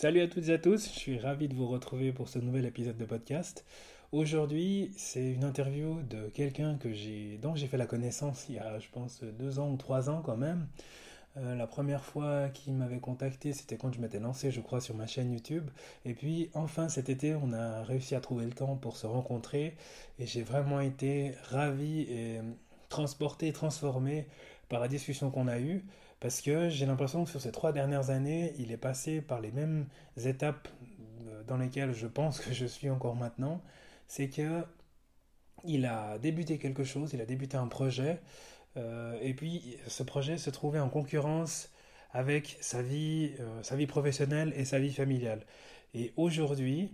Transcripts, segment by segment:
Salut à toutes et à tous, je suis ravi de vous retrouver pour ce nouvel épisode de podcast. Aujourd'hui, c'est une interview de quelqu'un que dont j'ai fait la connaissance il y a, je pense, deux ans ou trois ans quand même. Euh, la première fois qu'il m'avait contacté, c'était quand je m'étais lancé, je crois, sur ma chaîne YouTube. Et puis, enfin, cet été, on a réussi à trouver le temps pour se rencontrer. Et j'ai vraiment été ravi et transporté, transformé par la discussion qu'on a eue. Parce que j'ai l'impression que sur ces trois dernières années, il est passé par les mêmes étapes euh, dans lesquelles je pense que je suis encore maintenant. C'est que il a débuté quelque chose, il a débuté un projet, euh, et puis ce projet se trouvait en concurrence avec sa vie, euh, sa vie professionnelle et sa vie familiale. Et aujourd'hui,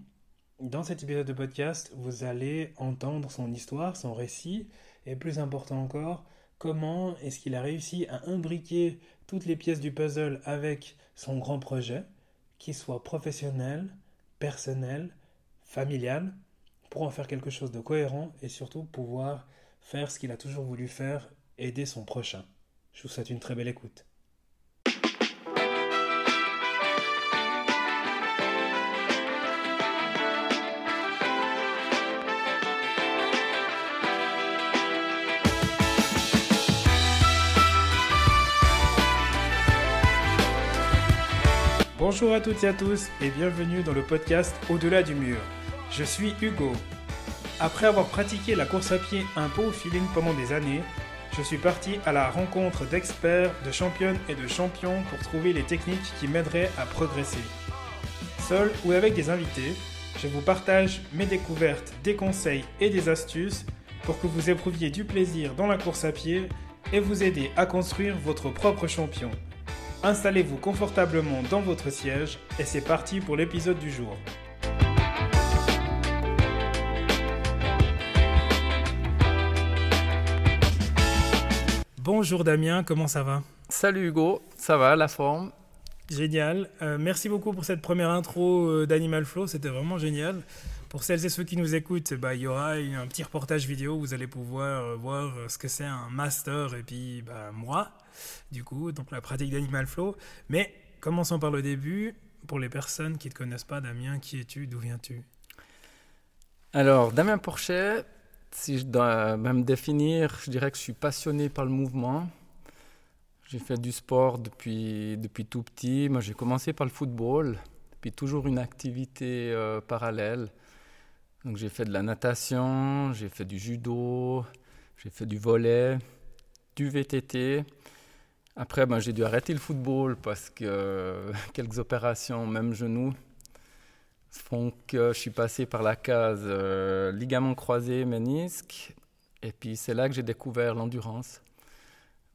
dans cet épisode de podcast, vous allez entendre son histoire, son récit, et plus important encore, comment est-ce qu'il a réussi à imbriquer toutes les pièces du puzzle avec son grand projet, qu'il soit professionnel, personnel, familial, pour en faire quelque chose de cohérent et surtout pouvoir faire ce qu'il a toujours voulu faire, aider son prochain. Je vous souhaite une très belle écoute. Bonjour à toutes et à tous et bienvenue dans le podcast Au-delà du mur. Je suis Hugo. Après avoir pratiqué la course à pied un peu au feeling pendant des années, je suis parti à la rencontre d'experts, de championnes et de champions pour trouver les techniques qui m'aideraient à progresser. Seul ou avec des invités, je vous partage mes découvertes, des conseils et des astuces pour que vous éprouviez du plaisir dans la course à pied et vous aider à construire votre propre champion. Installez-vous confortablement dans votre siège et c'est parti pour l'épisode du jour. Bonjour Damien, comment ça va? Salut Hugo, ça va, la forme? Génial. Euh, merci beaucoup pour cette première intro euh, d'Animal Flow, c'était vraiment génial. Pour celles et ceux qui nous écoutent, bah, il y aura un petit reportage vidéo, vous allez pouvoir euh, voir ce que c'est un master et puis bah, moi du coup, donc la pratique d'Animal Flow. Mais commençons par le début. Pour les personnes qui ne te connaissent pas, Damien, qui es-tu? D'où viens-tu? Alors, Damien Porchet, si je dois me définir, je dirais que je suis passionné par le mouvement. J'ai fait du sport depuis, depuis tout petit. Moi, j'ai commencé par le football, puis toujours une activité euh, parallèle. Donc, j'ai fait de la natation, j'ai fait du judo, j'ai fait du volet, du VTT. Après, ben, j'ai dû arrêter le football parce que quelques opérations, même genou, font que je suis passé par la case euh, ligament croisé, ménisque. Et puis c'est là que j'ai découvert l'endurance.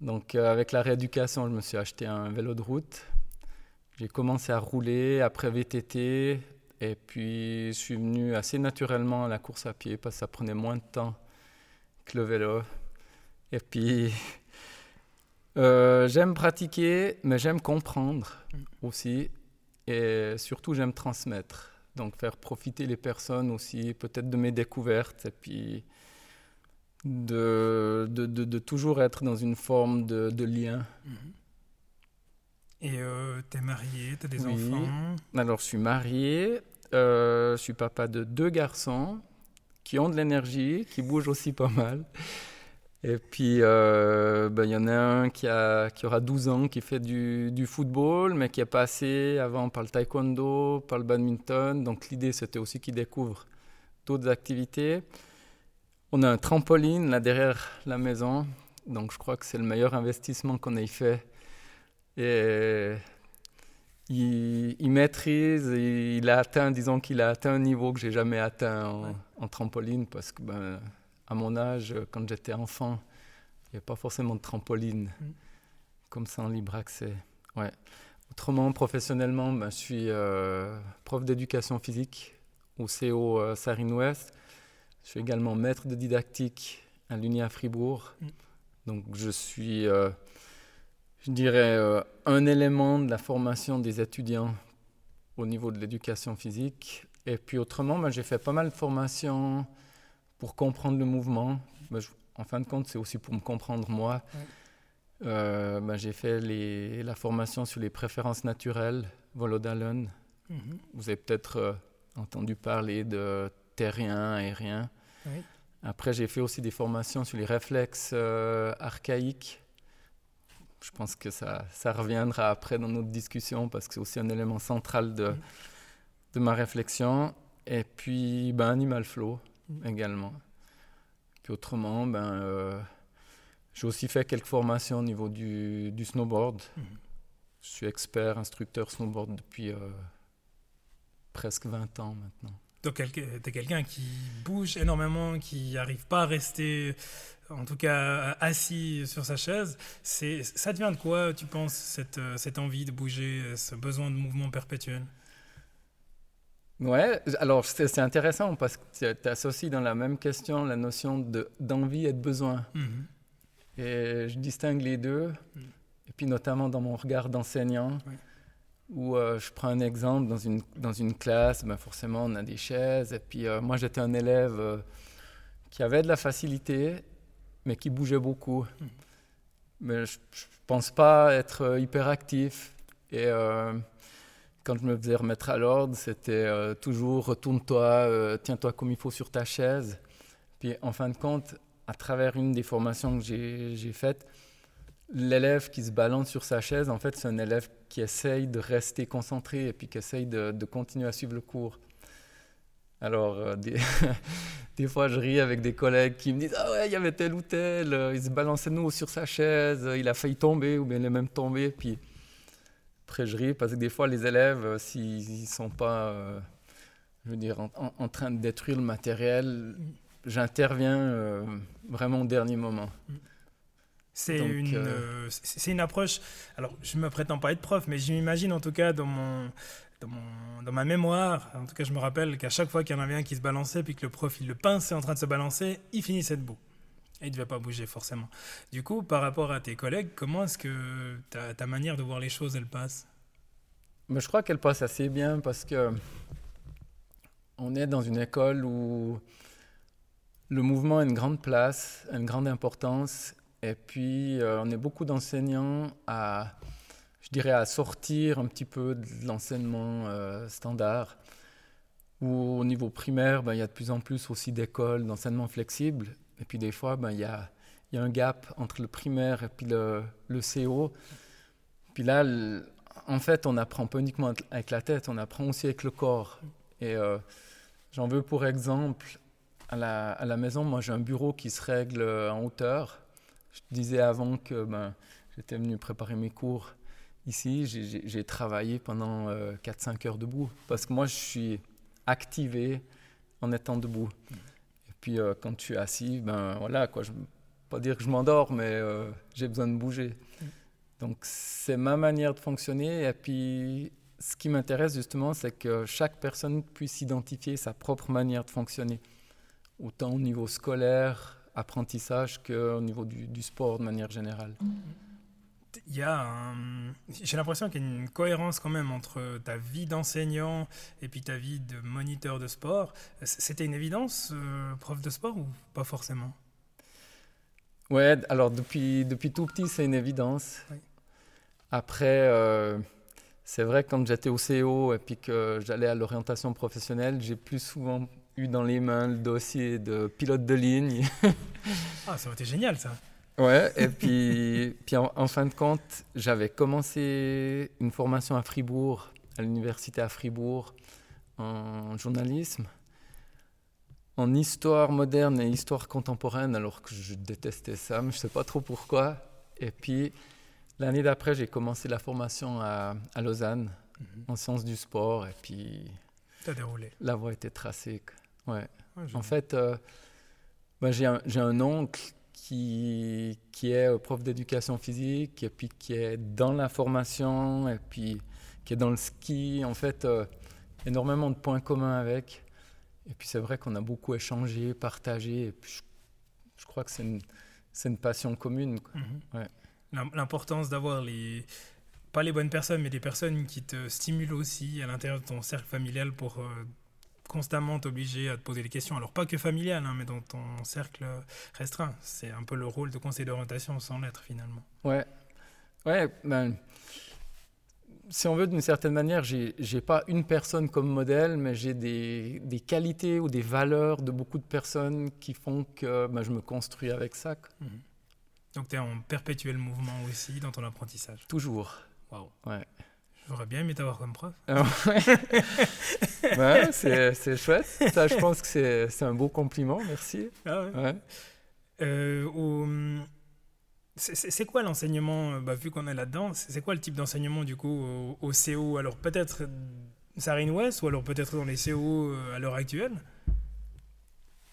Donc euh, avec la rééducation, je me suis acheté un vélo de route. J'ai commencé à rouler après VTT. Et puis je suis venu assez naturellement à la course à pied parce que ça prenait moins de temps que le vélo. Et puis euh, j'aime pratiquer, mais j'aime comprendre mm. aussi. Et surtout, j'aime transmettre. Donc, faire profiter les personnes aussi, peut-être de mes découvertes. Et puis, de, de, de, toujours être dans une forme de, lien. Mm-hmm. Et euh, tu es marié, tu as des enfants? Alors, je suis marié. Euh, je suis papa de deux garçons qui ont de l'énergie, qui bougent aussi pas mal. Et puis, euh, ben, il y en a un qui, a, qui aura 12 ans, qui fait du, du, football, mais qui est passé avant par le taekwondo, par le badminton. Donc l'idée, c'était aussi qu'il découvre d'autres activités. On a un trampoline là derrière la maison. Donc je crois que c'est le meilleur investissement qu'on ait fait. Et il, il, maîtrise, il a atteint, disons qu'il a atteint un niveau que j'ai jamais atteint en, en, trampoline parce que ben, à mon âge, quand j'étais enfant, il n'y avait pas forcément de trampoline mm. comme ça en libre accès. Ouais. Autrement, professionnellement, ben, je suis euh, prof d'éducation physique au CO euh, Sarine Ouest. Je suis également maître de didactique à l'Uni à Fribourg. Mm. Donc, je suis, euh, je dirais, un élément de la formation des étudiants au niveau de l'éducation physique. Et puis, autrement, ben, j'ai fait pas mal de formations pour comprendre le mouvement. Ben, en fin de compte, c'est aussi pour me comprendre moi. Euh, ben, j'ai fait les, la formation sur les préférences naturelles, Volodalen, Mhm. Vous avez peut-être euh, entendu parler de terrien, aérien. Après, j'ai fait aussi des formations sur les réflexes euh, archaïques. Je pense que ça, ça reviendra après dans notre discussion parce que c'est aussi un élément central de, mhm. de ma réflexion. Et puis, ben, Animal Flow mhm. également. Puis autrement, ben, euh, j'ai aussi fait quelques formations au niveau du, du snowboard. Je suis expert, instructeur snowboard depuis presque 20 ans maintenant. Donc tu es quelqu'un qui bouge énormément, qui n'arrive pas à rester, en tout cas assis sur sa chaise. C'est, ça devient de quoi, tu penses, cette, cette envie de bouger, ce besoin de mouvement perpétuel? Ouais, alors c'est, intéressant parce que tu associes dans la même question la notion de, d'envie et de besoin. Mhm. Et je distingue les deux, mhm. et puis notamment dans mon regard d'enseignant. Euh, je prends un exemple, dans une, dans une classe, ben forcément on a des chaises. Et puis euh, moi j'étais un élève euh, qui avait de la facilité, mais qui bougeait beaucoup. Hmm. Mais je ne pense pas être hyperactif. Et quand je me faisais remettre à l'ordre, c'était toujours retourne-toi, tiens-toi comme il faut sur ta chaise. Puis en fin de compte, à travers une des formations que j'ai faites, l'élève qui se balance sur sa chaise, en fait, c'est un élève qui essaye de rester concentré et puis qui essaye de, continuer à suivre le cours. Alors, euh, des, fois, je ris avec des collègues qui me disent Ah ouais, il y avait tel ou tel, euh, il se balançait nous sur sa chaise, il a failli tomber ou bien il est même tombé. Puis après, je ris parce que des fois, les élèves, euh, s'ils ne sont pas, je veux dire, en, train de détruire le matériel, j'interviens vraiment au dernier moment. C'est une, euh, euh, c'est une approche. Alors, je ne me prétends pas être prof, mais je m'imagine en tout cas dans mon, dans, ma mémoire, en tout cas, je me rappelle qu'à chaque fois qu'il y en avait un qui se balançait, puis que le prof il le pinçait en train de se balancer, il finissait debout. Et il ne devait pas bouger forcément. Du coup, par rapport à tes collègues, comment est-ce que ta, ta, manière de voir les choses, elle passe? Mais Je crois qu'elle passe assez bien parce que on est dans une école où le mouvement a une grande place, une grande importance, et puis, euh, on est beaucoup d'enseignants à, je dirais, à sortir un petit peu de l'enseignement euh, standard. Où au niveau primaire, ben, il y a de plus en plus aussi d'écoles d'enseignement flexible. Et puis des fois, ben, il, y a, y a un gap entre le primaire et puis le, le CO. Puis là, en fait, on apprend pas uniquement avec la tête, on apprend aussi avec le corps. Et euh, j'en veux pour exemple, à la, à la maison, moi j'ai un bureau qui se règle en hauteur. Je disais avant que ben, j'étais venu préparer mes cours ici. J'ai travaillé pendant 4-5 euh, heures debout parce que moi, je suis activé en étant debout. Et puis, euh, quand je suis assis, ben voilà, quoi, je pas dire que je m'endors, mais euh, j'ai besoin de bouger. Donc, c'est ma manière de fonctionner. Et puis, ce qui m'intéresse justement, c'est que chaque personne puisse identifier sa propre manière de fonctionner, autant au niveau scolaire, apprentissage qu'au niveau du, sport de manière générale. Il y a J'ai l'impression qu'il y a une cohérence quand même entre ta vie d'enseignant et puis ta vie de moniteur de sport. C'était une évidence, euh, prof de sport, ou pas forcément? Ouais, alors depuis, depuis tout petit, c'est une évidence. Après, euh, c'est vrai que quand j'étais au CO et puis que j'allais à l'orientation professionnelle, j'ai plus souvent dans les mains le dossier de pilote de ligne. ah, ça aurait été génial ça. Ouais, et puis, puis en, fin de compte, j'avais commencé une formation à Fribourg, à l'université à Fribourg, en journalisme, en histoire moderne et histoire contemporaine, alors que je détestais ça, mais je ne sais pas trop pourquoi. Et puis, l'année d'après, j'ai commencé la formation à, à Lausanne, mhm. en sciences du sport, et puis... T'as déroulé. La voie était tracée. Ouais. en fait, euh, ben, j'ai un, un, oncle qui, qui est euh, prof d'éducation physique, et puis qui est dans la formation, et puis qui est dans le ski. En fait, euh, énormément de points communs avec. Et puis c'est vrai qu'on a beaucoup échangé, partagé. Et puis je, crois que c'est une, une, passion commune. Mhm. L'importance d'avoir les pas les bonnes personnes, mais des personnes qui te stimulent aussi à l'intérieur de ton cercle familial pour constamment obligé à te poser des questions. Alors pas que familial, hein, mais dans ton cercle restreint. C'est un peu le rôle de conseil d'orientation sans l'être finalement. Ouais, ouais. Ben, si on veut, d'une certaine manière, j'ai n'ai pas une personne comme modèle, mais j'ai des, des, qualités ou des valeurs de beaucoup de personnes qui font que ben, je me construis avec ça. Mhm. Donc tu es en perpétuel mouvement aussi dans ton apprentissage? Toujours. Waouh. Ouais. J'aurais bien aimé t'avoir comme prof. Ah ouais, c'est chouette. Ça, je pense que c'est un beau compliment. Merci. Ah ouais. Euh, c'est quoi l'enseignement, euh, bah, vu qu'on est là-dedans, c'est quoi le type d'enseignement du coup au, CO Alors peut-être Sarine West ou alors peut-être dans les CO euh, à l'heure actuelle?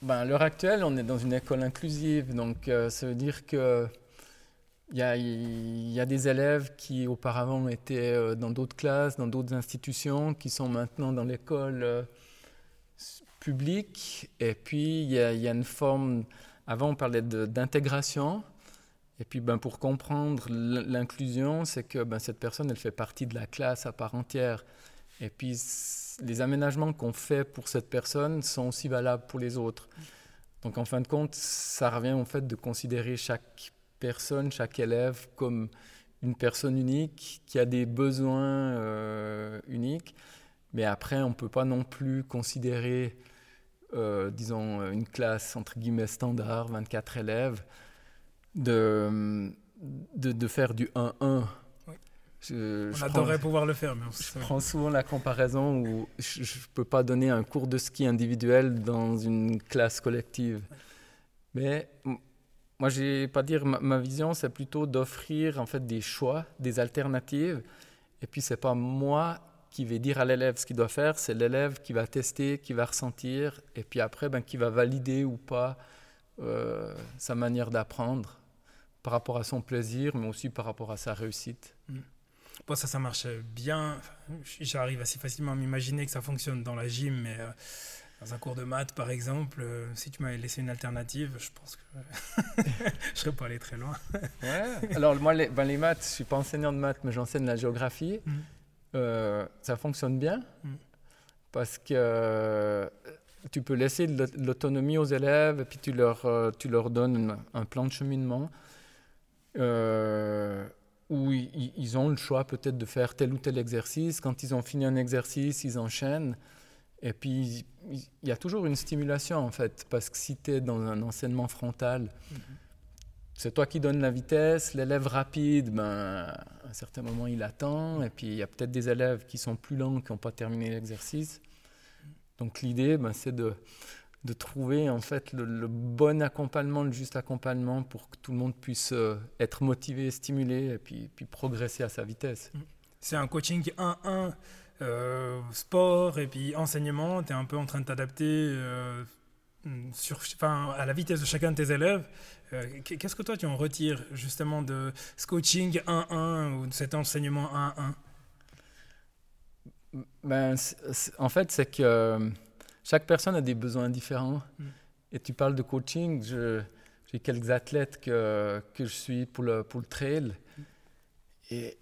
Ben, À l'heure actuelle, on est dans une école inclusive, donc ça veut dire que il y, a, des élèves qui auparavant étaient dans d'autres classes, dans d'autres institutions, qui sont maintenant dans l'école publique. Et puis, il y, a, il y a une forme avant, on parlait d'intégration. Et puis, ben, pour comprendre l'inclusion, c'est que ben, cette personne, elle fait partie de la classe à part entière. Et puis, les aménagements qu'on fait pour cette personne sont aussi valables pour les autres. Donc, en fin de compte, ça revient au fait de considérer chaque personne, chaque élève comme une personne unique qui a des besoins euh, uniques. Mais après, on ne peut pas non plus considérer euh, disons, une classe entre guillemets standard, 24 élèves, de, de, faire du 1-1. Je, on adorerait pouvoir le faire, mais je prends souvent la comparaison où je ne peux pas donner un cours de ski individuel dans une classe collective. Mais moi, je vais pas dire ma, vision, c'est plutôt d'offrir en fait des choix, des alternatives. Et puis c'est pas moi qui va dire à l'élève ce qu'il doit faire, c'est l'élève qui va tester, qui va ressentir, et puis après, ben, qui va valider ou pas euh, sa manière d'apprendre par rapport à son plaisir, mais aussi par rapport à sa réussite. Mm. Bon, ça, ça marche bien. J'arrive assez facilement à m'imaginer que ça fonctionne dans la gym, mais euh, dans un cours de maths, par exemple, euh, si tu m'avais laissé une alternative, je pense que je serais pas allé très loin. ouais. Alors, moi, les, ben, les maths, je suis pas enseignant de maths, mais j'enseigne la géographie. Mm. Euh, ça fonctionne bien mm. parce que euh, tu peux laisser de l'autonomie aux élèves et puis tu leur, tu leur donnes un plan de cheminement où ils, ont le choix peut-être de faire tel ou tel exercice. Quand ils ont fini un exercice, ils enchaînent. Et puis, il y a toujours une stimulation en fait, parce que si tu es dans un enseignement frontal, mm-hmm c'est toi qui donnes la vitesse. L'élève rapide, ben, à un certain moment, il attend. Et puis, il y a peut-être des élèves qui sont plus lents, qui n'ont pas terminé l'exercice. Donc, l'idée, ben, c'est de, de, trouver en fait le, bon accompagnement, le juste accompagnement pour que tout le monde puisse euh, être motivé, stimulé et puis, puis progresser à sa vitesse. C'est un coaching 1-1, euh, sport et puis enseignement. Tu es un peu en train de t'adapter euh, sur, à la vitesse de chacun de tes élèves. Euh, qu'est-ce que toi tu en retires justement de ce coaching 1-1 ou de cet enseignement 1-1 ben, En fait, c'est que chaque personne a des besoins différents. Mm. Et tu parles de coaching, j'ai quelques athlètes que, que je suis pour le, pour le trail. Et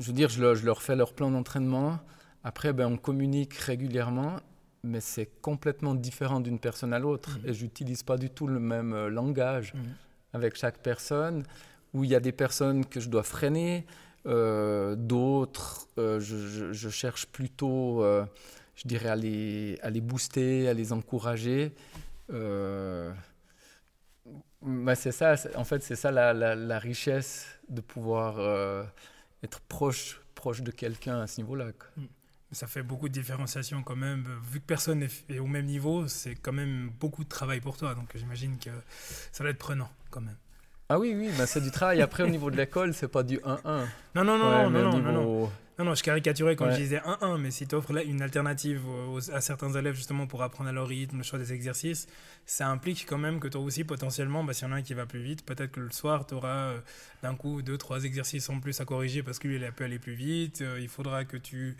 je veux dire, je leur, je leur fais leur plan d'entraînement. Après, ben, on communique régulièrement mais c'est complètement différent d'une personne à l'autre. Mhm. Et j'utilise pas du tout le même euh, langage mhm. avec chaque personne, où il y a des personnes que je dois freiner, euh, d'autres, euh, je, je, cherche plutôt, je dirais, à les, à les booster, à les encourager. Mais c'est ça, en fait, c'est ça la, la, richesse de pouvoir être proche, proche de quelqu'un à ce niveau-là. Mhm ça fait beaucoup de différenciation quand même. Vu que personne est au même niveau, c'est quand même beaucoup de travail pour toi. Donc j'imagine que ça va être prenant quand même. Ah oui, oui, ben c'est du travail. Après, au niveau de l'école, c'est pas du 1-1. Non, non, non, non, non, non, non, non, je caricaturais quand je disais 1-1, mais si tu offres une alternative à certains élèves justement pour apprendre à leur rythme, le choix des exercices, ça implique quand même que toi aussi, potentiellement, bah, s'il y en a un qui va plus vite, peut-être que le soir, tu auras euh, d'un coup deux, trois exercices en plus à corriger parce que lui, il peut aller plus vite. Euh, il faudra que tu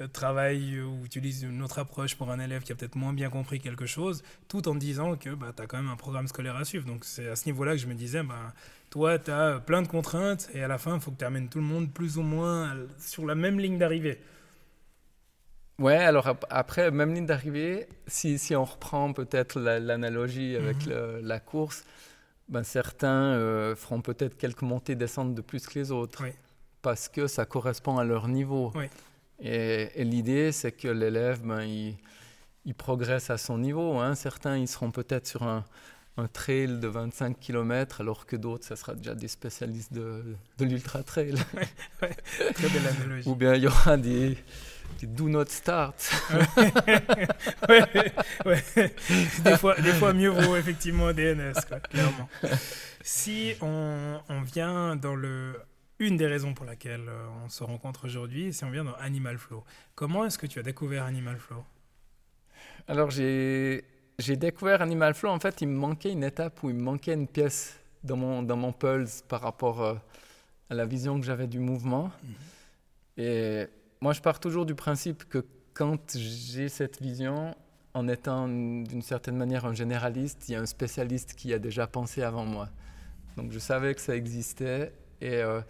euh, travailles ou utilises une autre approche pour un élève qui a peut-être moins bien compris quelque chose, tout en disant que bah, tu as quand même un programme scolaire à suivre. Donc c'est à ce niveau-là que je me disais, bah, toi, tu as plein de contraintes et à la fin, il faut que tu amènes tout le monde plus ou moins sur la même ligne d'arrivée. Ouais, alors après, même ligne d'arrivée, si, si, on reprend peut-être l'analogie avec mhm. la course, ben certains euh, feront peut-être quelques montées descentes de plus que les autres. parce que ça correspond à leur niveau. Et, l'idée, c'est que l'élève, ben, il, il, progresse à son niveau. Hein. Certains, ils seront peut-être sur un, un, trail de 25 km, alors que d'autres, ça sera déjà des spécialistes de, de l'ultra trail. Très belle analogie. Ou bien il y aura des, do not start. Des, fois, des fois, mieux vaut effectivement DNS, clairement. Si on, on, vient dans le. Une des raisons pour laquelle euh, on se rencontre aujourd'hui, c'est on vient dans Animal Flow. Comment est-ce que tu as découvert Animal Flow? Alors, j'ai découvert Animal Flow. En fait, il me manquait une étape où il me manquait une pièce dans mon, dans mon pulse par rapport euh, à la vision que j'avais du mouvement. Mhm. Et moi, je pars toujours du principe que quand j'ai cette vision, en étant d'une certaine manière un généraliste, il y a un spécialiste qui a déjà pensé avant moi. Donc je savais que ça existait. Et euh,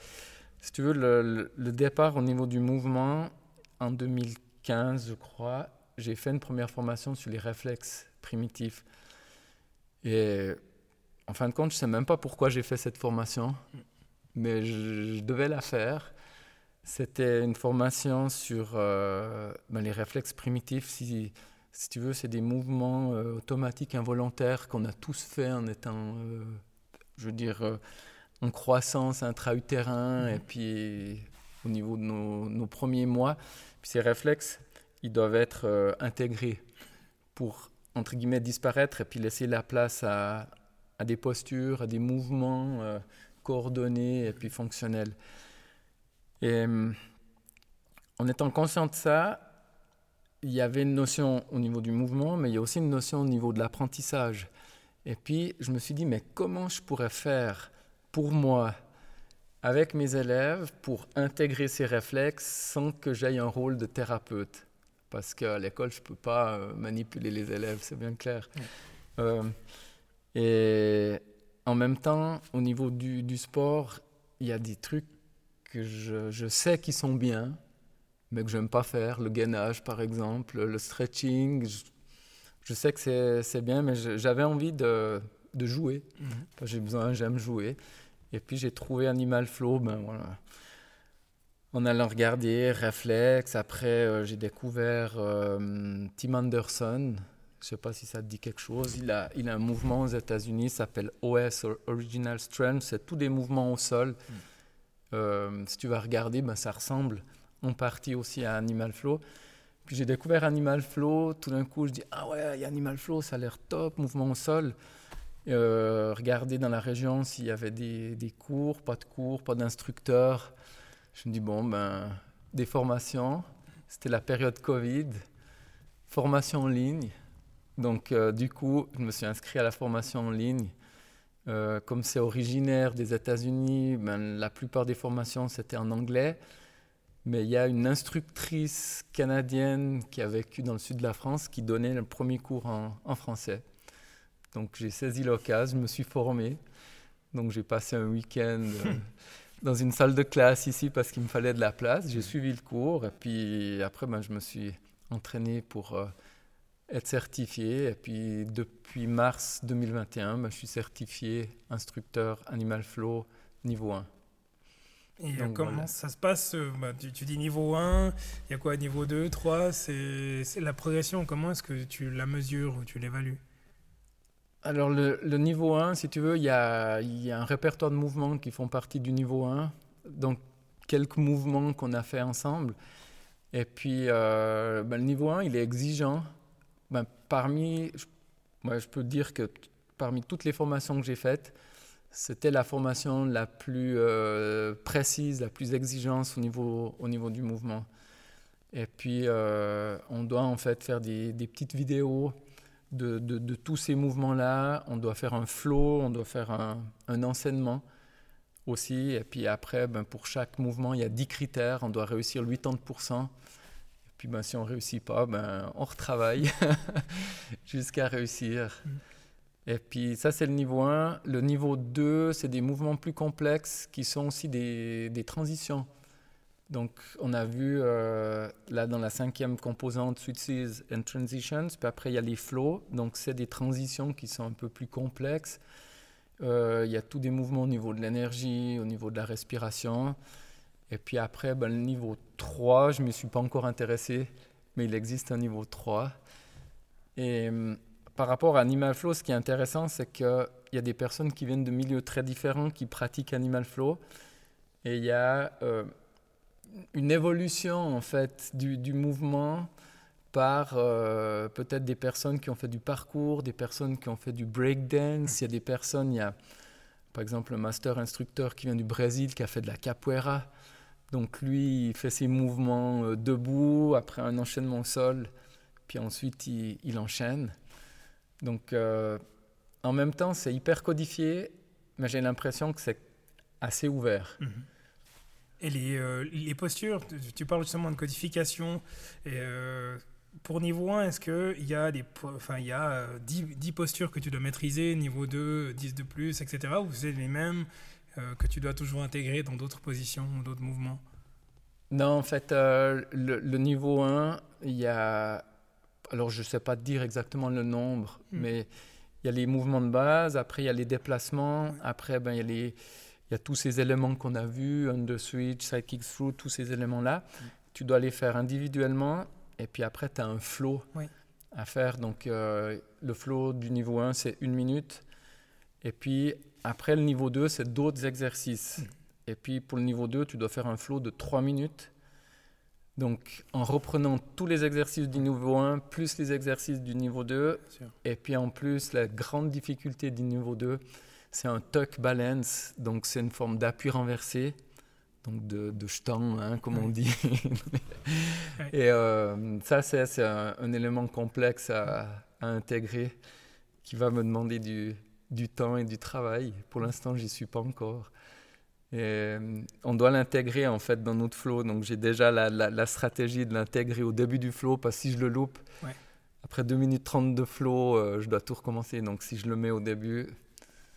si tu veux, le, départ au niveau du mouvement, en 2015, je crois, j'ai fait une première formation sur les réflexes primitifs. Et en fin de compte, je ne sais même pas pourquoi j'ai fait cette formation, mais je devais la faire. C'était une formation sur euh, ben, les réflexes primitifs. Si, si tu veux, c'est des mouvements euh, automatiques involontaires qu'on a tous fait en étant, euh, je veux dire, en croissance intra-utérin et puis au niveau de nos, nos, premiers mois. Puis ces réflexes, ils doivent être intégrés pour, entre guillemets, disparaître et puis laisser la place à, des postures, à des mouvements coordonnés et puis fonctionnels. Et hum, en étant conscient de ça, il y avait une notion au niveau du mouvement, mais il y a aussi une notion au niveau de l'apprentissage. Et puis, je me suis dit, mais comment je pourrais faire pour moi, avec mes élèves, pour intégrer ces réflexes sans que j'aille un rôle de thérapeute? Parce qu'à l'école, je ne peux pas euh, manipuler les élèves, c'est bien clair. Euh, et en même temps, au niveau du, du sport, il y a des trucs que je, je sais qu'ils sont bien, mais que je n'aime pas faire. Le gainage, par exemple, le stretching. Je, sais que c'est bien, mais j'avais envie de, de jouer. Mhm. J'ai besoin, j'aime jouer. Et puis j'ai trouvé Animal Flow, ben voilà. En allant regarder Reflex, après euh, j'ai découvert euh, Tim Anderson. Je ne sais pas si ça te dit quelque chose. Il a, il a un mouvement aux États-Unis, s'appelle OS, Original Strength. C'est tous des mouvements au sol. Mhm. Euh, si tu vas regarder, ben, ça ressemble en partie aussi à Animal Flow. Puis j'ai découvert Animal Flow, tout d'un coup je dis ah ouais, il y a Animal Flow, ça a l'air top, mouvement au sol. Regarder dans la région s'il y avait des, des, cours, pas de cours, pas d'instructeurs. Je me dis bon ben des formations. C'était la période Covid, formation en ligne. Donc euh, du coup, je me suis inscrit à la formation en ligne. Euh, comme c'est originaire des États-Unis, ben, la plupart des formations c'était en anglais. Mais il y a une instructrice canadienne qui a vécu dans le sud de la France qui donnait le premier cours en, français. Donc j'ai saisi l'occasion, je me suis formé. Donc j'ai passé un week-end euh, dans une salle de classe ici parce qu'il me fallait de la place. J'ai suivi le cours et puis après ben, je me suis entraîné pour euh, être certifié. Et puis depuis mars 2021, ben, je suis certifié instructeur Animal Flow niveau 1. Et comment ça se passe euh, bah, tu, dis niveau 1, il y a quoi niveau 2, 3 C'est la progression, comment est-ce que tu la mesures ou tu l'évalues? Alors le, niveau 1, si tu veux, il y, a, un répertoire de mouvements qui font partie du niveau 1. Donc quelques mouvements qu'on a fait ensemble. Et puis euh, ben, le niveau 1, il est exigeant ben, parmi, moi, je peux dire que parmi toutes les formations que j'ai faites, c'était la formation la plus euh, précise, la plus exigeante au niveau, au niveau du mouvement. Et puis, euh, on doit en fait faire des petites vidéos de, tous ces mouvements-là. On doit faire un flow, on doit faire un, enseignement aussi. Et puis après, ben, pour chaque mouvement, il y a 10 critères. On doit réussir 80%. Puis ben, si on ne réussit pas, ben, on retravaille jusqu'à réussir. Et puis ça, c'est le niveau 1. Le niveau 2, c'est des mouvements plus complexes qui sont aussi des transitions. Donc on a vu euh, là dans la cinquième composante Switches and Transitions, puis après il y a les flows, donc c'est des transitions qui sont un peu plus complexes. Euh, il y a tous des mouvements au niveau de l'énergie, au niveau de la respiration. Et puis après, ben, le niveau 3, je ne me suis pas encore intéressé, mais il existe un niveau 3. Et hum, par rapport à Animal Flow, ce qui est intéressant, c'est qu'il y a des personnes qui viennent de milieux très différents qui pratiquent Animal Flow. Et il y a euh, une évolution, en fait, du, mouvement par euh, peut-être des personnes qui ont fait du parcours, des personnes qui ont fait du breakdance. Il y a des personnes, il y a par exemple un master instructeur qui vient du Brésil qui a fait de la capoeira. Donc lui, il fait ses mouvements euh, debout, après un enchaînement au sol, puis ensuite il, il enchaîne. Donc euh, en même temps, c'est hyper codifié, mais j'ai l'impression que c'est assez ouvert. Mhm. Et les, euh, les postures, tu, tu parles justement de codification. Et, euh, pour niveau 1, est-ce qu'il y a, des, enfin, il y a euh, 10, 10 postures que tu dois maîtriser, niveau 2, 10 de plus, etc. Ou c'est les mêmes euh, que tu dois toujours intégrer dans d'autres positions ou d'autres mouvements? Non, en fait, euh, le, le niveau 1, il y a... Alors, je ne sais pas te dire exactement le nombre, Mm. mais il y a les mouvements de base, après il y a les déplacements, Ouais. après ben, il, y a les, il y a tous ces éléments qu'on a vus, under switch, side kick through, tous ces éléments-là. Tu dois les faire individuellement, et puis après, tu as un flow Oui. à faire. Donc, euh, le flow du niveau 1, c'est une minute. Et puis, après le niveau 2, c'est d'autres exercices. Mm. Et puis, pour le niveau 2, tu dois faire un flow de 3 minutes. Donc, en reprenant tous les exercices du niveau 1, plus les exercices du niveau 2, Bien sûr. et puis en plus, la grande difficulté du niveau 2, c'est un tuck balance. Donc, c'est une forme d'appui renversé, donc de, de hein, comme on dit. Et euh, ça, c'est un, un élément complexe à, à intégrer qui va me demander du, du temps et du travail. Pour l'instant, j'y suis pas encore. Et euh, on doit l'intégrer en fait dans notre flow. Donc j'ai déjà la, la- la stratégie de l'intégrer au début du flow parce que si je le loupe, Ouais. après 2 minutes 30 de flow, euh, je dois tout recommencer. Donc si je le mets au début,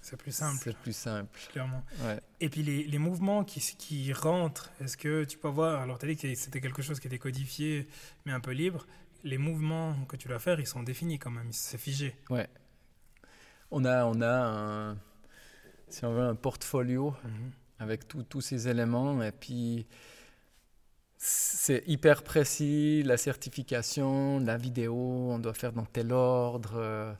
C'est plus simple, c'est plus simple. clairement. Ouais. Et puis les, les mouvements qui, qui rentrent, est-ce que tu peux voir, alors tu as dit que c'était quelque chose qui était codifié mais un peu libre, les mouvements que tu dois faire, ils sont définis quand même, c'est figé. On a, on a un, si on veut, un portfolio avec tous tous ces éléments. Et puis, c'est hyper précis, la certification, la vidéo, on doit faire dans tel ordre. Euh,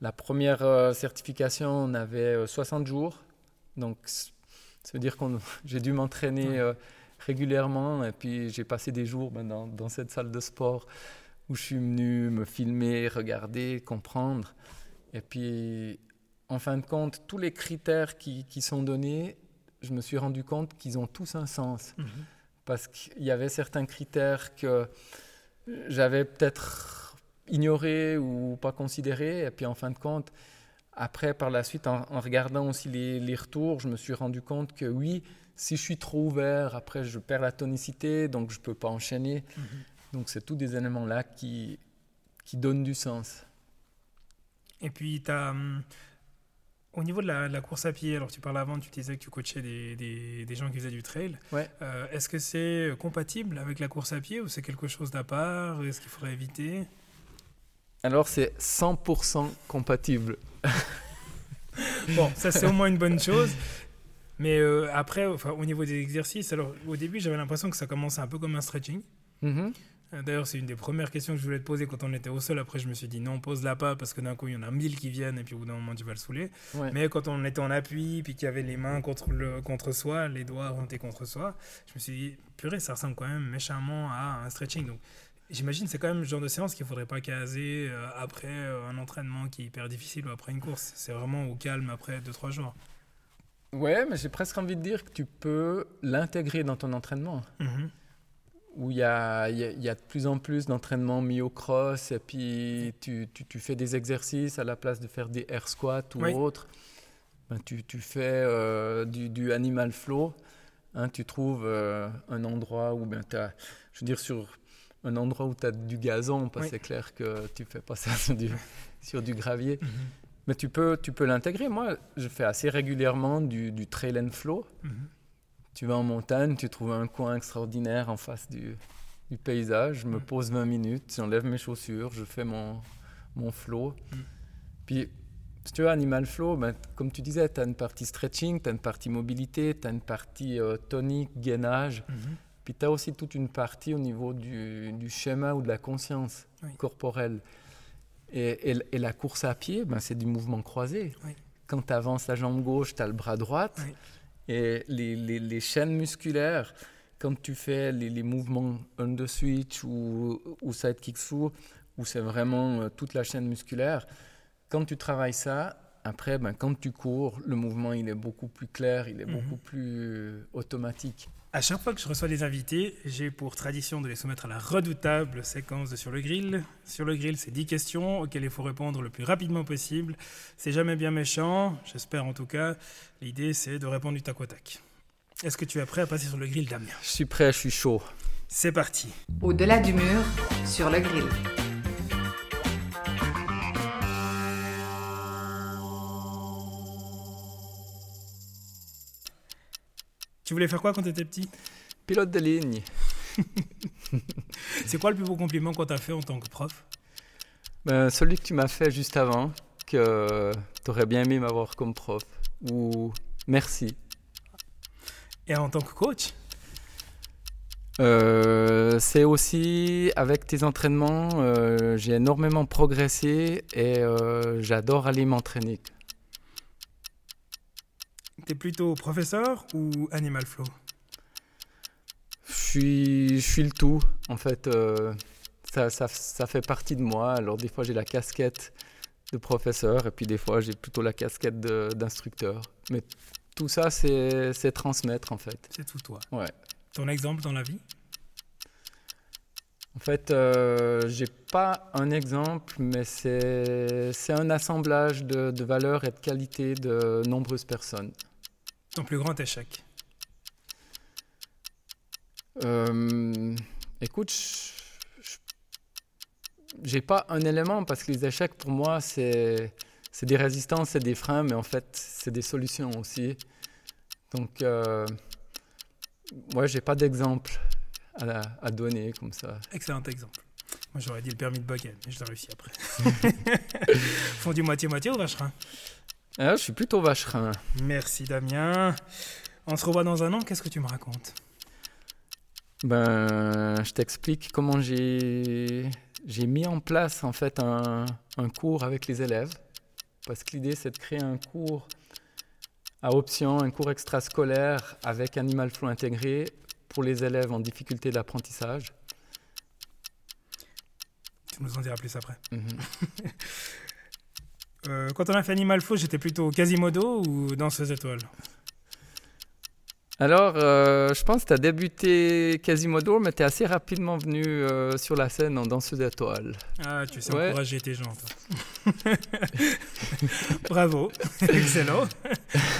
La première euh, certification, on avait euh, 60 jours. Donc, ça veut dire que j'ai dû m'entraîner euh, régulièrement. Et puis, j'ai passé des jours ben, dans, dans cette salle de sport où je suis venu me filmer, regarder, comprendre. Et puis, en fin de compte, tous les critères qui, qui sont donnés, je me suis rendu compte qu'ils ont tous un sens. Mhm. Parce qu'il y avait certains critères que j'avais peut-être ignorés ou pas considérés. Et puis, en fin de compte, après, par la suite, en, en regardant aussi les, les retours, je me suis rendu compte que oui, si je suis trop ouvert, après, je perds la tonicité, donc je ne peux pas enchaîner. Mhm. Donc, c'est tous des éléments-là qui, qui donnent du sens. Et puis, as, au niveau de la, de la course à pied, alors tu parlais avant, tu disais que tu coachais des, des, des gens qui faisaient du trail. Ouais. Euh, Est-ce que c'est compatible avec la course à pied ou c'est quelque chose d'à part? Est-ce qu'il faudrait éviter? Alors, c'est 100% compatible. Bon, ça c'est au moins une bonne chose. Mais euh, après, enfin, au niveau des exercices, alors au début j'avais l'impression que ça commençait un peu comme un stretching. Mhm. Euh, D'ailleurs, c'est une des premières questions que je voulais te poser quand on était au sol. Après, je me suis dit non, pose-la pas parce que d'un coup, il y en a mille qui viennent et puis au bout d'un moment, tu vas le saouler. Ouais. Mais quand on était en appui, puis qu'il y avait les mains contre, le, contre soi, les doigts orientés contre soi, je me suis dit, purée, ça ressemble quand même méchamment à un stretching. Donc, j'imagine c'est quand même le genre de séance qu'il ne faudrait pas caser euh, après euh, un entraînement qui est hyper difficile ou après une course. C'est vraiment au calme après 2-3 jours. Ouais, mais j'ai presque envie de dire que tu peux l'intégrer dans ton entraînement. Mhm. Où il y a, y a- y a de plus en plus d'entraînements mis au cross, et puis tu, tu- tu fais des exercices à la place de faire des air squats ou Oui. autre. Ben, tu, tu fais euh, du, du animal flow. hein, tu trouves euh, un endroit où, ben, t'as- je veux dire, sur un endroit où tu as du gazon, parce que Oui. c'est clair que tu fais pas ça sur du, sur du gravier. Mhm. Mais tu peux, tu peux l'intégrer. Moi, je fais assez régulièrement du, du trail and flow. Mhm. Tu vas en montagne, tu trouves un coin extraordinaire en face du, du paysage. Je me Mm. pose 20 minutes, j'enlève mes chaussures, je fais mon, mon flow. Puis tu vois, Animal Flow, ben, comme tu disais, tu as une partie stretching, tu as une partie mobilité, tu as une partie euh, tonique, gainage. Puis tu as aussi toute une partie au niveau du, schéma ou de la conscience corporelle. Et, la course à pied, ben, c'est du mouvement croisé. Quand tu avances la jambe gauche, tu as le bras droite. Et les, chaînes musculaires, quand tu fais les, mouvements under switch ou, ou side kick où c'est vraiment euh, toute la chaîne musculaire, quand tu travailles ça, après, ben, quand tu cours, le mouvement il est beaucoup plus clair, il est mhm. beaucoup plus automatique. À chaque fois que je reçois des invités, j'ai pour tradition de les soumettre à la redoutable séquence de Sur le Grill. Sur le Grill, c'est 10 questions auxquelles il faut répondre le plus rapidement possible. C'est jamais bien méchant, j'espère en tout cas. L'idée, c'est de répondre du tac au tac. Est-ce que tu es prêt à passer sur le grill, Damien? Je suis prêt, je suis chaud. C'est parti. Au-delà du mur, sur le grill. Tu voulais faire quoi quand tu étais petit? Pilote de ligne. c'est quoi le plus beau compliment qu'on t'a fait en tant que prof? Ben, Celui que tu m'as fait juste avant, que tu aurais bien aimé m'avoir comme prof. Ou merci. Et en tant que coach? Euh, c'est aussi avec tes entraînements, euh, j'ai énormément progressé et euh, j'adore aller m'entraîner. T'es plutôt professeur ou animal flow je suis, je suis le tout. En fait, euh, ça, ça, ça, fait partie de moi. Alors, des fois, j'ai la casquette de professeur et puis des fois, j'ai plutôt la casquette d'instructeur. Mais tout ça, c'est transmettre, en fait. C'est tout toi. Ouais. Ton exemple dans la vie? En fait, euh, j'ai pas un exemple, mais c'est un assemblage de, de valeurs et de qualités de nombreuses personnes. Ton plus grand échec euh, Écoute, j'ai pas un élément parce que les échecs pour moi c'est des résistances, c'est des freins, mais en fait c'est des solutions aussi. Donc euh, ouais, j'ai pas d'exemple à, à, donner comme ça. Excellent exemple. Moi j'aurais dit le permis de baguette, mais je l'ai réussi après. Fondu moitié-moitié ou vacherin? Ah, je suis plutôt vacherin. Merci Damien. On se revoit dans un an, qu'est-ce que tu me racontes? Ben, je t'explique comment j'ai j'ai mis en place en fait un, un cours avec les élèves. Parce que l'idée c'est de créer un cours à option, un cours extrascolaire avec Animal Flow intégré pour les élèves en difficulté d'apprentissage. Tu nous en diras plus après. Mhm. Euh, quand on a fait Animal Flow, j'étais plutôt Quasimodo ou Danseuse étoile alors, euh, je pense que tu as débuté Quasimodo, mais tu es assez rapidement venu euh, sur la scène en danseuse étoile. Ah, tu sais encourager tes gens. bravo, excellent.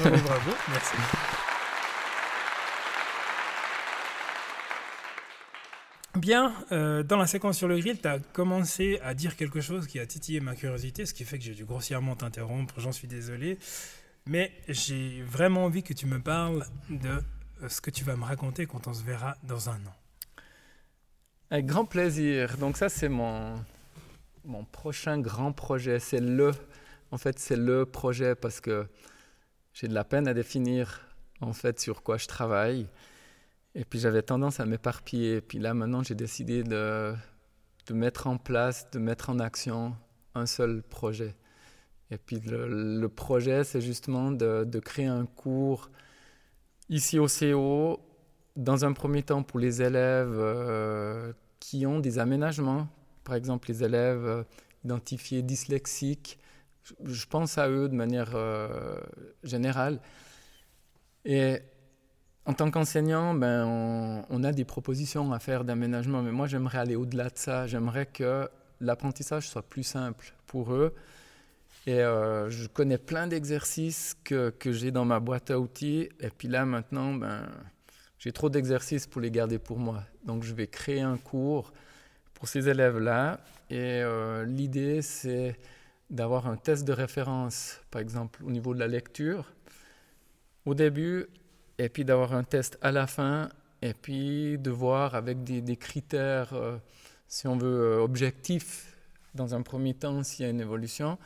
bravo, bravo, merci. Bien, euh, dans la séquence sur le grill, tu as commencé à dire quelque chose qui a titillé ma curiosité, ce qui fait que j'ai dû grossièrement t'interrompre, j'en suis désolé. Mais j'ai vraiment envie que tu me parles de euh, ce que tu vas me raconter quand on se verra dans un an. Avec grand plaisir. Donc ça, c'est mon, mon prochain grand projet. C'est le, en fait, c'est le projet parce que j'ai de la peine à définir en fait sur quoi je travaille. Et puis j'avais tendance à m'éparpiller. Puis là, maintenant, j'ai décidé de, mettre en place, de mettre en action un seul projet. Et puis le, projet, c'est justement de, de, créer un cours ici au CO, dans un premier temps pour les élèves euh, qui ont des aménagements. Par exemple, les élèves euh, identifiés dyslexiques. Je, pense à eux de manière euh, générale. Et en tant qu'enseignant, ben, on, a des propositions à faire d'aménagement, mais moi j'aimerais aller au-delà de ça. J'aimerais que l'apprentissage soit plus simple pour eux. Et euh, je connais plein d'exercices que, que j'ai dans ma boîte à outils. Et puis là, maintenant, ben, j'ai trop d'exercices pour les garder pour moi. Donc je vais créer un cours pour ces élèves-là. Et euh, l'idée, c'est d'avoir un test de référence, par exemple, au niveau de la lecture. Au début, et puis d'avoir un test à la fin, et puis de voir avec des, critères, euh, si on veut, euh, objectifs, dans un premier temps, s'il y a une évolution.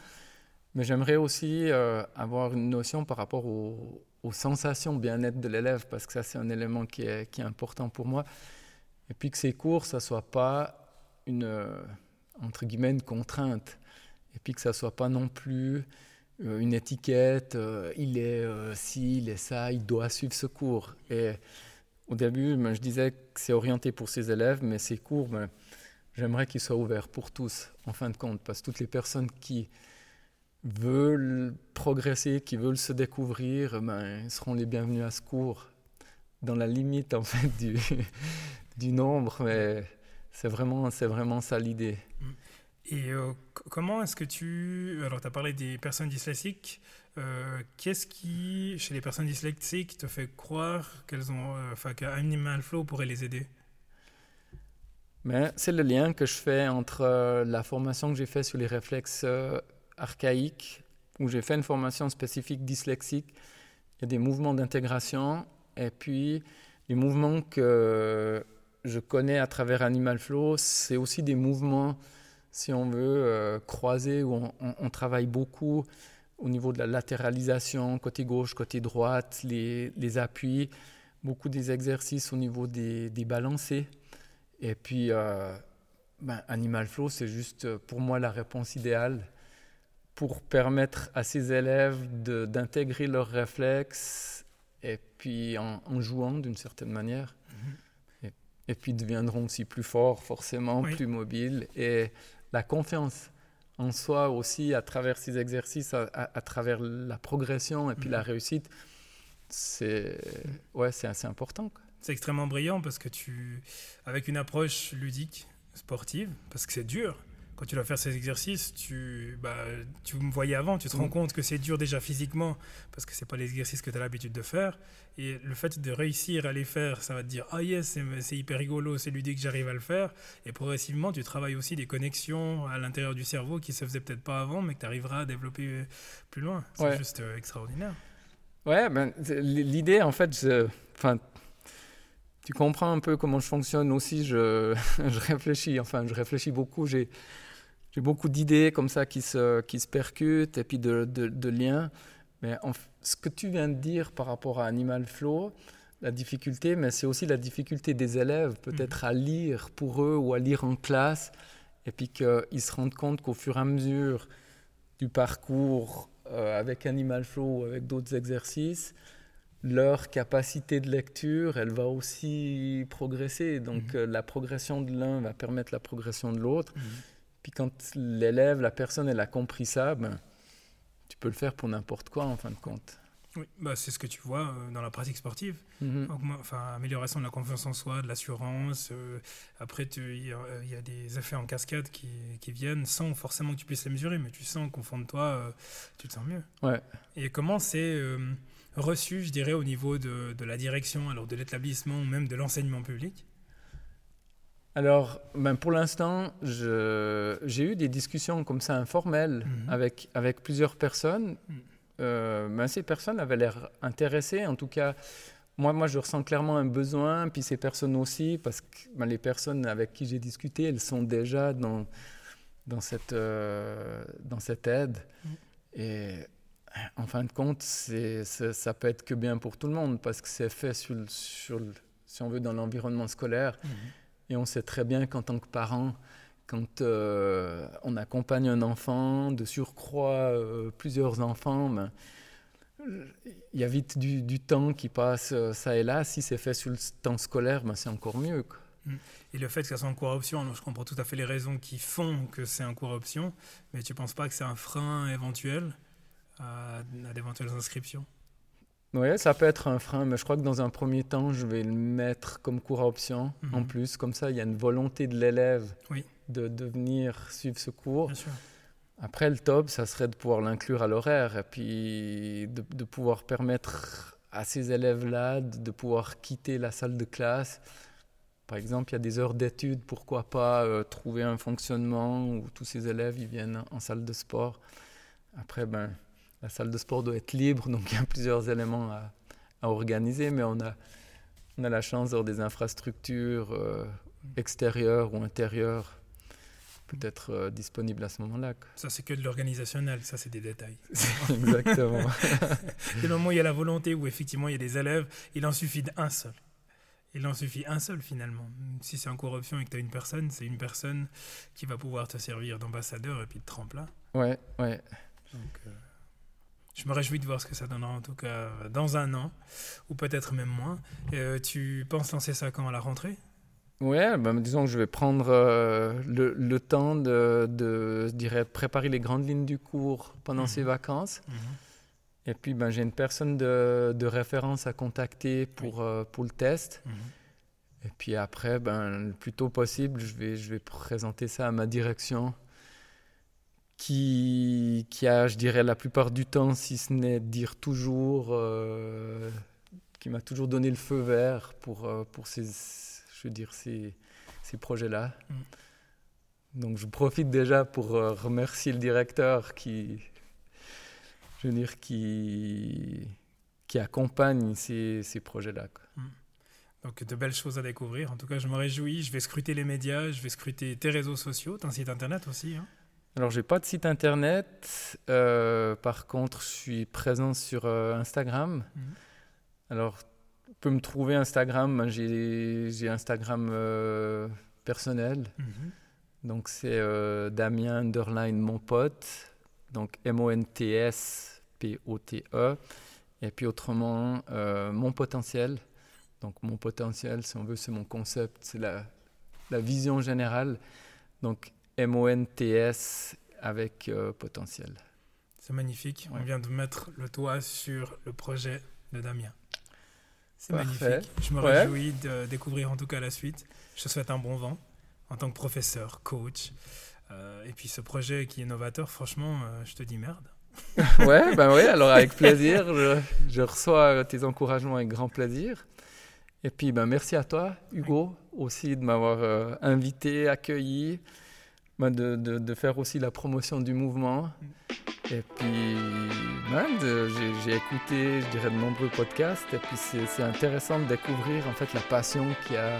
Mais j'aimerais aussi euh, avoir une notion par rapport aux, sensations bien-être de l'élève, parce que ça, c'est un élément qui est, qui est, important pour moi. Et puis que ces cours, ça ne soit pas une, entre guillemets, une contrainte. Et puis que ça ne soit pas non plus une étiquette, il est ci, il est ça, il doit suivre ce cours. Et au début, ben, je disais que c'est orienté pour ces élèves, mais ces cours, ben, j'aimerais qu'ils soient ouverts pour tous, en fin de compte, parce que toutes les personnes qui veulent progresser, qui veulent se découvrir, ben, seront les bienvenus à ce cours, dans la limite en fait du, nombre, mais c'est vraiment, c'est vraiment ça l'idée. Et euh, comment est-ce que tu... Alors, tu as parlé des personnes dyslexiques. Euh, qu'est-ce qui, chez les personnes dyslexiques, te fait croire qu'elles ont, euh, enfin, qu'Animal Flow pourrait les aider? Mais c'est le lien que je fais entre la formation que j'ai faite sur les réflexes archaïque, où j'ai fait une formation spécifique dyslexique. Il y a des mouvements d'intégration et puis les mouvements que je connais à travers Animal Flow, c'est aussi des mouvements, si on veut, euh, croisés, où on, travaille beaucoup au niveau de la latéralisation, côté gauche, côté droite, les, appuis, beaucoup des exercices au niveau des, des balancés. Et puis, euh, ben, Animal Flow, c'est juste pour moi la réponse idéale pour permettre à ces élèves d'intégrer leurs réflexes et puis en, jouant d'une certaine manière. Mhm. et, puis deviendront aussi plus forts, forcément, plus mobiles. Et la confiance en soi aussi à travers ces exercices, à, travers la progression et puis la mhm. réussite, c'est ouais, assez important. C'est extrêmement brillant parce que tu, avec une approche ludique, sportive, parce que c'est dur, quand tu dois faire ces exercices, tu, bah, tu me voyais avant, tu te rends mm. compte que c'est dur déjà physiquement, parce que ce n'est pas les exercices que tu as l'habitude de faire. Et le fait de réussir à les faire, ça va te dire Ah yes, c'est hyper rigolo, c'est l'idée que j'arrive à le faire. Et progressivement, tu travailles aussi des connexions à l'intérieur du cerveau qui se faisaient peut-être pas avant, mais que tu arriveras à développer plus loin. C'est juste euh, extraordinaire. Ouais, ben, l'idée, en fait, je, tu comprends un peu comment je fonctionne aussi. Je, je réfléchis, enfin, je réfléchis beaucoup. J'ai j'ai beaucoup d'idées comme ça qui se, qui se percutent et puis de, de, liens. Mais ce que tu viens de dire par rapport à Animal Flow, la difficulté, mais c'est aussi la difficulté des élèves, peut-être à lire pour eux ou à lire en classe, et puis qu'ils se rendent compte qu'au fur et à mesure du parcours euh, avec Animal Flow ou avec d'autres exercices, leur capacité de lecture, elle va aussi progresser. Donc mmh. euh, la progression de l'un va permettre la progression de l'autre. Mmh. Puis quand l'élève, la personne, elle a compris ça, ben, tu peux le faire pour n'importe quoi en fin de compte. Oui, bah, c'est ce que tu vois euh, dans la pratique sportive. Mhm. enfin, amélioration de la confiance en soi, de l'assurance. Euh, après, il y, a des effets en cascade qui, qui, viennent sans forcément que tu puisses les mesurer, mais tu sens qu'au fond de toi, euh, tu te sens mieux. Ouais. Et comment c'est reçu, je dirais, au niveau de, de la direction, alors de l'établissement ou même de l'enseignement public? Alors, ben pour l'instant, j'ai eu des discussions comme ça informelles mhm. avec, avec plusieurs personnes. Mhm. Euh, ben ces personnes avaient l'air intéressées. En tout cas, moi, moi, je ressens clairement un besoin, puis ces personnes aussi, parce que ben, les personnes avec qui j'ai discuté, elles sont déjà dans, dans, cette, euh, dans cette aide. Mhm. Et en fin de compte, c'est, ça peut être que bien pour tout le monde, parce que c'est fait sur, sur, si on veut, dans l'environnement scolaire. Et on sait très bien qu'en tant que parent, quand euh, on accompagne un enfant, de surcroît euh, plusieurs enfants, ben, il y a vite du, temps qui passe euh, ça et là. Si c'est fait sur le temps scolaire, ben, c'est encore mieux. Mmh. Et le fait que ça soit un cours option, je comprends tout à fait les raisons qui font que c'est un cours option, mais tu ne penses pas que c'est un frein éventuel à d'éventuelles inscriptions? Oui, ça peut être un frein, mais je crois que dans un premier temps, je vais le mettre comme cours à option en mhm. plus. Comme ça, il y a une volonté de l'élève de, de, venir suivre ce cours. Après, le top, ça serait de pouvoir l'inclure à l'horaire et puis de, de, pouvoir permettre à ces élèves-là de, pouvoir quitter la salle de classe. Par exemple, il y a des heures d'études, pourquoi pas euh, trouver un fonctionnement où tous ces élèves ils viennent en salle de sport. Après, ben, la salle de sport doit être libre, donc il y a plusieurs éléments à, organiser, mais on a, on a la chance d'avoir des infrastructures euh, extérieures ou intérieures peut-être euh, disponible à ce moment-là. Ça, c'est que de l'organisationnel, ça, c'est des détails. Exactement. Dès le moment où il y a la volonté, où effectivement il y a des élèves, il en suffit d'un seul. Il en suffit un seul finalement. Si c'est en corruption et que tu as une personne, c'est une personne qui va pouvoir te servir d'ambassadeur et puis de tremplin. ouais, ouais. Donc, euh, je me réjouis de voir ce que ça donnera en tout cas dans un an, ou peut-être même moins. Euh, tu penses lancer ça quand à la rentrée? Ouais, ben, disons que je vais prendre euh, le, le temps de, de, je dirais, préparer les grandes lignes du cours pendant Mhm. ces vacances. Et puis, ben, j'ai une personne de, de référence à contacter pour, euh, pour le test. Mhm. Et puis après, ben, le plus tôt possible, je vais, je vais présenter ça à ma direction qui, qui a, je dirais, la plupart du temps, si ce n'est dire toujours, euh, qui m'a toujours donné le feu vert pour, euh, pour ces, je veux dire, ces, ces projets-là. Mm. Donc je profite déjà pour euh, remercier le directeur qui, je veux dire, qui, qui accompagne ces, ces projets-là. quoi. Donc de belles choses à découvrir. En tout cas, je me réjouis. Je vais scruter les médias, je vais scruter tes réseaux sociaux, ton site internet aussi. hein. Alors, j'ai pas de site internet. euh, par contre, je suis présent sur euh, Instagram. Mhm. Alors, tu peux me trouver Instagram. J'ai Instagram euh, personnel. Mhm. Donc, c'est Damien underline mon pote. Donc, M-O-N-T-S-P-O-T-E. Et puis, autrement, mon potentiel. Donc, mon potentiel, si on veut, c'est mon concept. C'est la, la vision générale. Donc, M-O-N-T-S avec euh, potentiel. C'est magnifique. On vient de mettre le toit sur le projet de Damien. C'est magnifique. Je me Ouais. réjouis de découvrir en tout cas la suite. Je te souhaite un bon vent en tant que professeur, coach. Euh, et puis ce projet qui est novateur, franchement, euh, je te dis merde. Ouais, ben oui, alors avec plaisir. Je, je reçois tes encouragements avec grand plaisir. Et puis, ben, merci à toi, Hugo, aussi de m'avoir euh, invité, accueilli, ben, de, de, de faire aussi la promotion du mouvement. Et puis, ben, j'ai écouté, je dirais, de nombreux podcasts. Et puis, c'est c'est intéressant de découvrir en fait la passion qu'il y a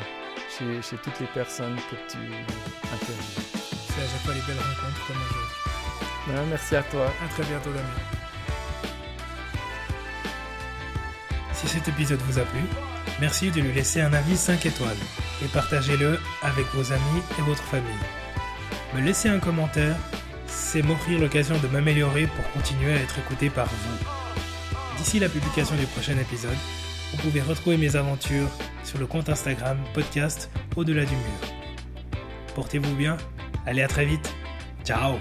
chez, chez toutes les personnes que tu interviews. C'est à chaque fois les belles rencontres comme aujourd'hui. Ben, merci à toi. À très bientôt, Damien. Si cet épisode vous a plu, merci de lui laisser un avis 5 étoiles et partagez-le avec vos amis et votre famille. Me laisser un commentaire, c'est m'offrir l'occasion de m'améliorer pour continuer à être écouté par vous. D'ici la publication du prochain épisode, vous pouvez retrouver mes aventures sur le compte Instagram podcast Au-delà du mur. Portez-vous bien, allez à très vite, ciao